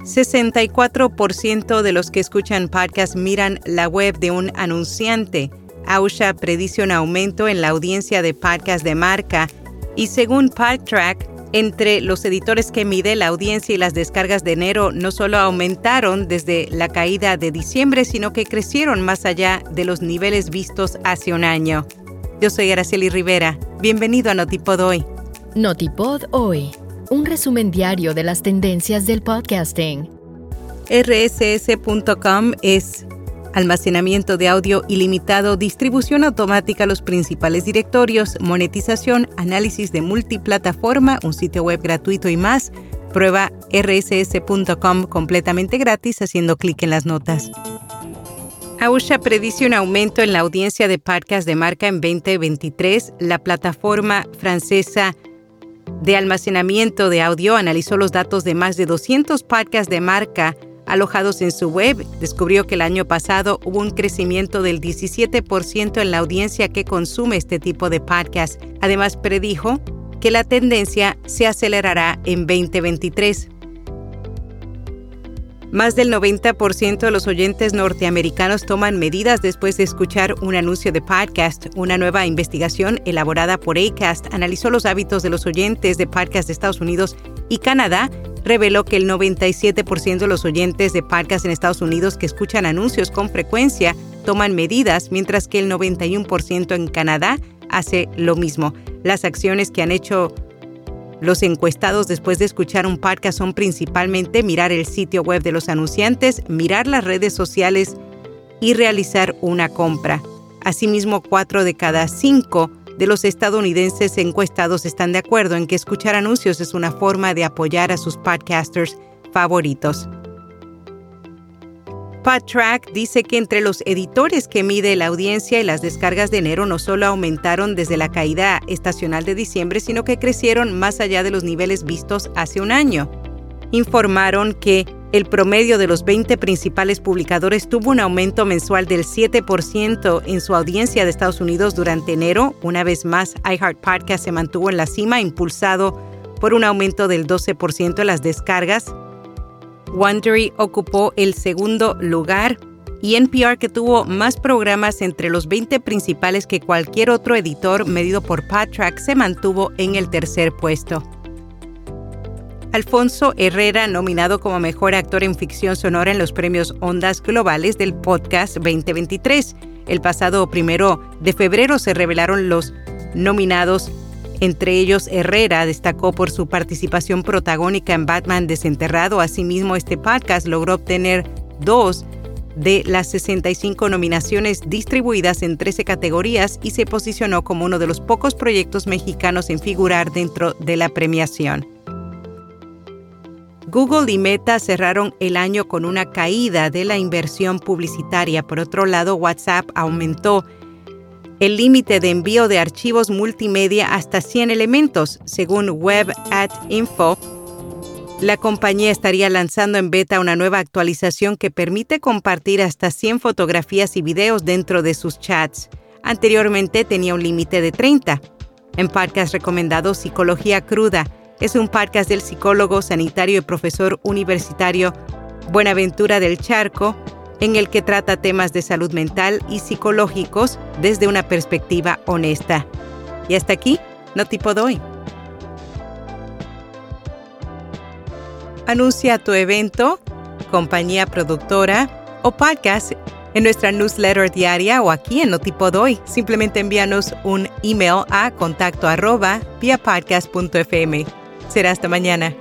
64% de los que escuchan podcast miran la web de un anunciante. Ausha predice un aumento en la audiencia de podcast de marca y según PodTrack, entre los editores que mide la audiencia y las descargas de enero no solo aumentaron desde la caída de diciembre, sino que crecieron más allá de los niveles vistos hace un año. Yo soy Araceli Rivera. Bienvenido a Notipod Hoy. Notipod Hoy, un resumen diario de las tendencias del podcasting. RSS.com es almacenamiento de audio ilimitado, distribución automática a los principales directorios, monetización, análisis de multiplataforma, un sitio web gratuito y más. Prueba rss.com completamente gratis haciendo clic en las notas. Ausha predice un aumento en la audiencia de podcast de marca en 2023. La plataforma francesa de almacenamiento de audio analizó los datos de más de 200 podcasts de marca alojados en su web, descubrió que el año pasado hubo un crecimiento del 17% en la audiencia que consume este tipo de podcast. Además, predijo que la tendencia se acelerará en 2023. Más del 90% de los oyentes norteamericanos toman medidas después de escuchar un anuncio de podcast. Una nueva investigación elaborada por ACAST analizó los hábitos de los oyentes de podcast de Estados Unidos y Canadá reveló que el 97% de los oyentes de podcast en Estados Unidos que escuchan anuncios con frecuencia toman medidas, mientras que el 91% en Canadá hace lo mismo. Las acciones que han hecho los encuestados después de escuchar un podcast son principalmente mirar el sitio web de los anunciantes, mirar las redes sociales y realizar una compra. Asimismo, cuatro de cada cinco de los estadounidenses encuestados están de acuerdo en que escuchar anuncios es una forma de apoyar a sus podcasters favoritos. PodTrack dice que entre los editores que mide la audiencia y las descargas de enero no solo aumentaron desde la caída estacional de diciembre, sino que crecieron más allá de los niveles vistos hace un año. Informaron que el promedio de los 20 principales publicadores tuvo un aumento mensual del 7% en su audiencia de Estados Unidos durante enero. Una vez más, iHeart se mantuvo en la cima, impulsado por un aumento del 12% en las descargas. Wondery ocupó el segundo lugar y NPR, que tuvo más programas entre los 20 principales que cualquier otro editor medido por PodTrack, se mantuvo en el tercer puesto. Alfonso Herrera, nominado como mejor actor en ficción sonora en los premios Ondas Globales del Podcast 2023. El pasado primero de febrero se revelaron los nominados. Entre ellos, Herrera destacó por su participación protagónica en Batman Desenterrado. Asimismo, este podcast logró obtener dos de las 65 nominaciones distribuidas en 13 categorías y se posicionó como uno de los pocos proyectos mexicanos en figurar dentro de la premiación. Google y Meta cerraron el año con una caída de la inversión publicitaria. Por otro lado, WhatsApp aumentó el límite de envío de archivos multimedia hasta 100 elementos, según Web at Info. La compañía estaría lanzando en beta una nueva actualización que permite compartir hasta 100 fotografías y videos dentro de sus chats. Anteriormente tenía un límite de 30. En podcast recomendado Psicología Cruda, es un podcast del psicólogo sanitario y profesor universitario Buenaventura del Charco, en el que trata temas de salud mental y psicológicos desde una perspectiva honesta. Y hasta aquí, no tipo doy. Anuncia tu evento, compañía productora o podcast en nuestra newsletter diaria o aquí en Notipo Doy. Simplemente envíanos un email a contacto arroba via podcast.fm. Será hasta mañana.